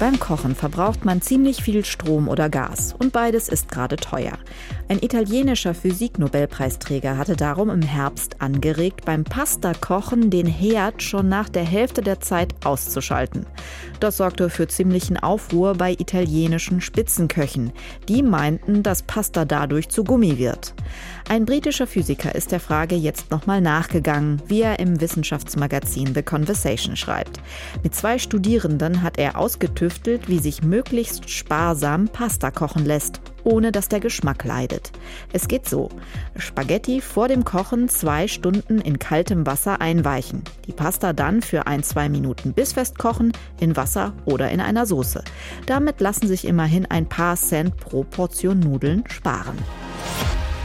Beim Kochen verbraucht man ziemlich viel Strom oder Gas und beides ist gerade teuer. Ein italienischer Physiknobelpreisträger hatte darum im Herbst angeregt, beim Pasta-Kochen den Herd schon nach der Hälfte der Zeit auszuschalten. Das sorgte für ziemlichen Aufruhr bei italienischen Spitzenköchen. Die meinten, dass Pasta dadurch zu Gummi wird. Ein britischer Physiker ist der Frage jetzt nochmal nachgegangen, wie er im Wissenschaftsmagazin The Conversation schreibt. Mit zwei Studierenden hat er ausgetüftelt, wie sich möglichst sparsam Pasta kochen lässt ohne dass der Geschmack leidet. Es geht so. Spaghetti vor dem Kochen zwei Stunden in kaltem Wasser einweichen. Die Pasta dann für ein, zwei Minuten bissfest kochen, in Wasser oder in einer Soße. Damit lassen sich immerhin ein paar Cent pro Portion Nudeln sparen.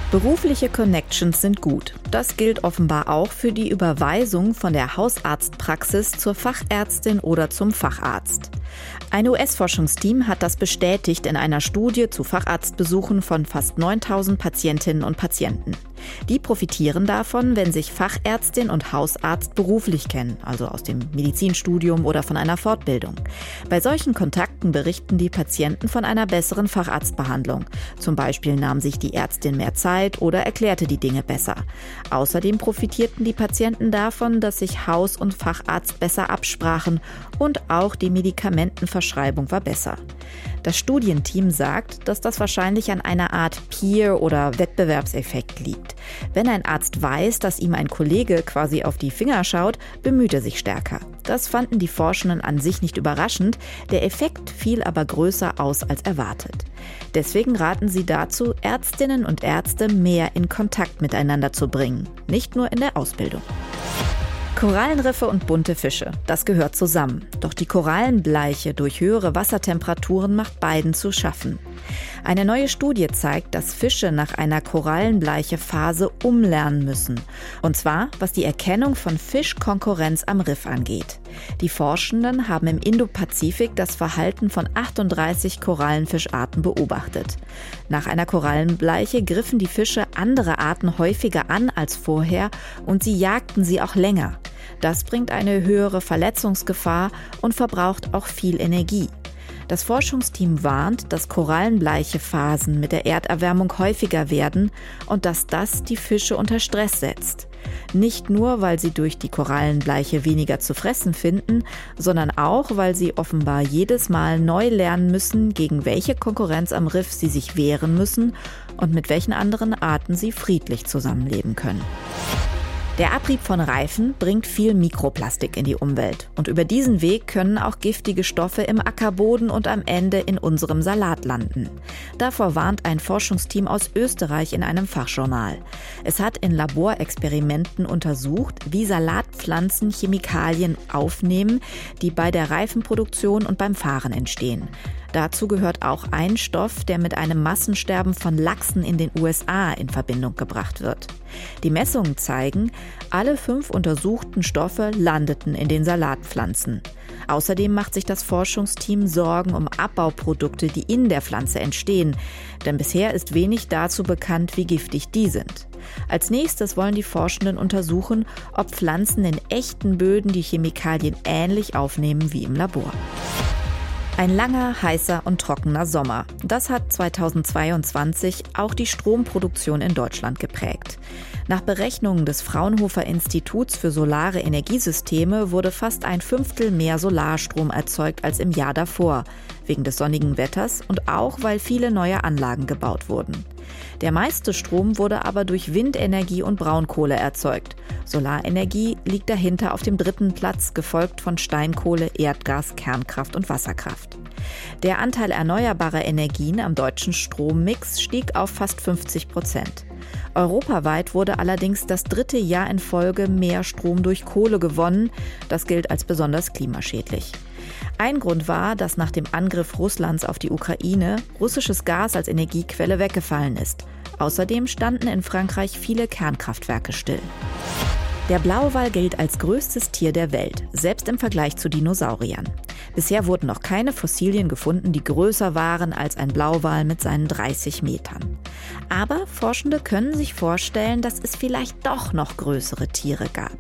Berufliche Connections sind gut. Das gilt offenbar auch für die Überweisung von der Hausarztpraxis zur Fachärztin oder zum Facharzt. Ein US-Forschungsteam hat das bestätigt in einer Studie zu Facharztbesuchen von fast 9000 Patientinnen und Patienten. Die profitieren davon, wenn sich Fachärztin und Hausarzt beruflich kennen, also aus dem Medizinstudium oder von einer Fortbildung. Bei solchen Kontakten berichten die Patienten von einer besseren Facharztbehandlung. Zum Beispiel nahm sich die Ärztin mehr Zeit oder erklärte die Dinge besser. Außerdem profitierten die Patienten davon, dass sich Haus- und Facharzt besser absprachen und auch die Medikamentenverschreibung war besser. Das Studienteam sagt, dass das wahrscheinlich an einer Art Peer- oder Wettbewerbseffekt liegt. Wenn ein Arzt weiß, dass ihm ein Kollege quasi auf die Finger schaut, bemüht er sich stärker. Das fanden die Forschenden an sich nicht überraschend, der Effekt fiel aber größer aus als erwartet. Deswegen raten sie dazu, Ärztinnen und Ärzte mehr in Kontakt miteinander zu bringen, nicht nur in der Ausbildung. Korallenriffe und bunte Fische, das gehört zusammen. Doch die Korallenbleiche durch höhere Wassertemperaturen macht beiden zu schaffen. Eine neue Studie zeigt, dass Fische nach einer korallenbleiche Phase umlernen müssen. Und zwar, was die Erkennung von Fischkonkurrenz am Riff angeht. Die Forschenden haben im Indopazifik das Verhalten von 38 Korallenfischarten beobachtet. Nach einer Korallenbleiche griffen die Fische andere Arten häufiger an als vorher und sie jagten sie auch länger. Das bringt eine höhere Verletzungsgefahr und verbraucht auch viel Energie. Das Forschungsteam warnt, dass korallenbleiche Phasen mit der Erderwärmung häufiger werden und dass das die Fische unter Stress setzt. Nicht nur, weil sie durch die Korallenbleiche weniger zu fressen finden, sondern auch, weil sie offenbar jedes Mal neu lernen müssen, gegen welche Konkurrenz am Riff sie sich wehren müssen und mit welchen anderen Arten sie friedlich zusammenleben können. Der Abrieb von Reifen bringt viel Mikroplastik in die Umwelt. Und über diesen Weg können auch giftige Stoffe im Ackerboden und am Ende in unserem Salat landen. Davor warnt ein Forschungsteam aus Österreich in einem Fachjournal. Es hat in Laborexperimenten untersucht, wie Salatpflanzen Chemikalien aufnehmen, die bei der Reifenproduktion und beim Fahren entstehen. Dazu gehört auch ein Stoff, der mit einem Massensterben von Lachsen in den USA in Verbindung gebracht wird. Die Messungen zeigen, alle fünf untersuchten Stoffe landeten in den Salatpflanzen. Außerdem macht sich das Forschungsteam Sorgen um Abbauprodukte, die in der Pflanze entstehen, denn bisher ist wenig dazu bekannt, wie giftig die sind. Als nächstes wollen die Forschenden untersuchen, ob Pflanzen in echten Böden die Chemikalien ähnlich aufnehmen wie im Labor. Ein langer, heißer und trockener Sommer. Das hat 2022 auch die Stromproduktion in Deutschland geprägt. Nach Berechnungen des Fraunhofer Instituts für Solare Energiesysteme wurde fast ein Fünftel mehr Solarstrom erzeugt als im Jahr davor, wegen des sonnigen Wetters und auch weil viele neue Anlagen gebaut wurden. Der meiste Strom wurde aber durch Windenergie und Braunkohle erzeugt. Solarenergie liegt dahinter auf dem dritten Platz, gefolgt von Steinkohle, Erdgas, Kernkraft und Wasserkraft. Der Anteil erneuerbarer Energien am deutschen Strommix stieg auf fast 50 Prozent. Europaweit wurde allerdings das dritte Jahr in Folge mehr Strom durch Kohle gewonnen. Das gilt als besonders klimaschädlich. Ein Grund war, dass nach dem Angriff Russlands auf die Ukraine russisches Gas als Energiequelle weggefallen ist. Außerdem standen in Frankreich viele Kernkraftwerke still. Der Blauwal gilt als größtes Tier der Welt, selbst im Vergleich zu Dinosauriern. Bisher wurden noch keine Fossilien gefunden, die größer waren als ein Blauwal mit seinen 30 Metern. Aber Forschende können sich vorstellen, dass es vielleicht doch noch größere Tiere gab.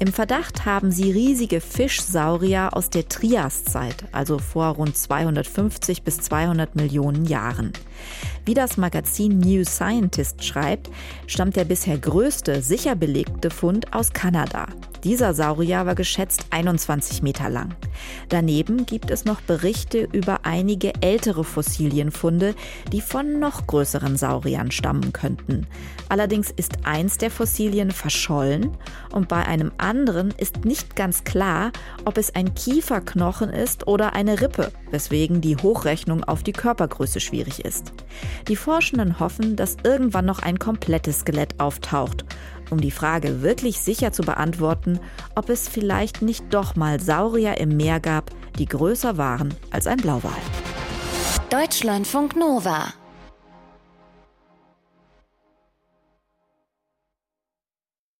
Im Verdacht haben sie riesige Fischsaurier aus der Triaszeit, also vor rund 250 bis 200 Millionen Jahren. Wie das Magazin New Scientist schreibt, stammt der bisher größte sicher belegte Fund aus Kanada. Dieser Saurier war geschätzt 21 Meter lang. Daneben gibt es noch Berichte über einige ältere Fossilienfunde, die von noch größeren Sauriern stammen könnten. Allerdings ist eins der Fossilien verschollen und bei einem anderen ist nicht ganz klar, ob es ein Kieferknochen ist oder eine Rippe, weswegen die Hochrechnung auf die Körpergröße schwierig ist. Die Forschenden hoffen, dass irgendwann noch ein komplettes Skelett auftaucht um die Frage wirklich sicher zu beantworten, ob es vielleicht nicht doch mal Saurier im Meer gab, die größer waren als ein Blauwal. Deutschlandfunk Nova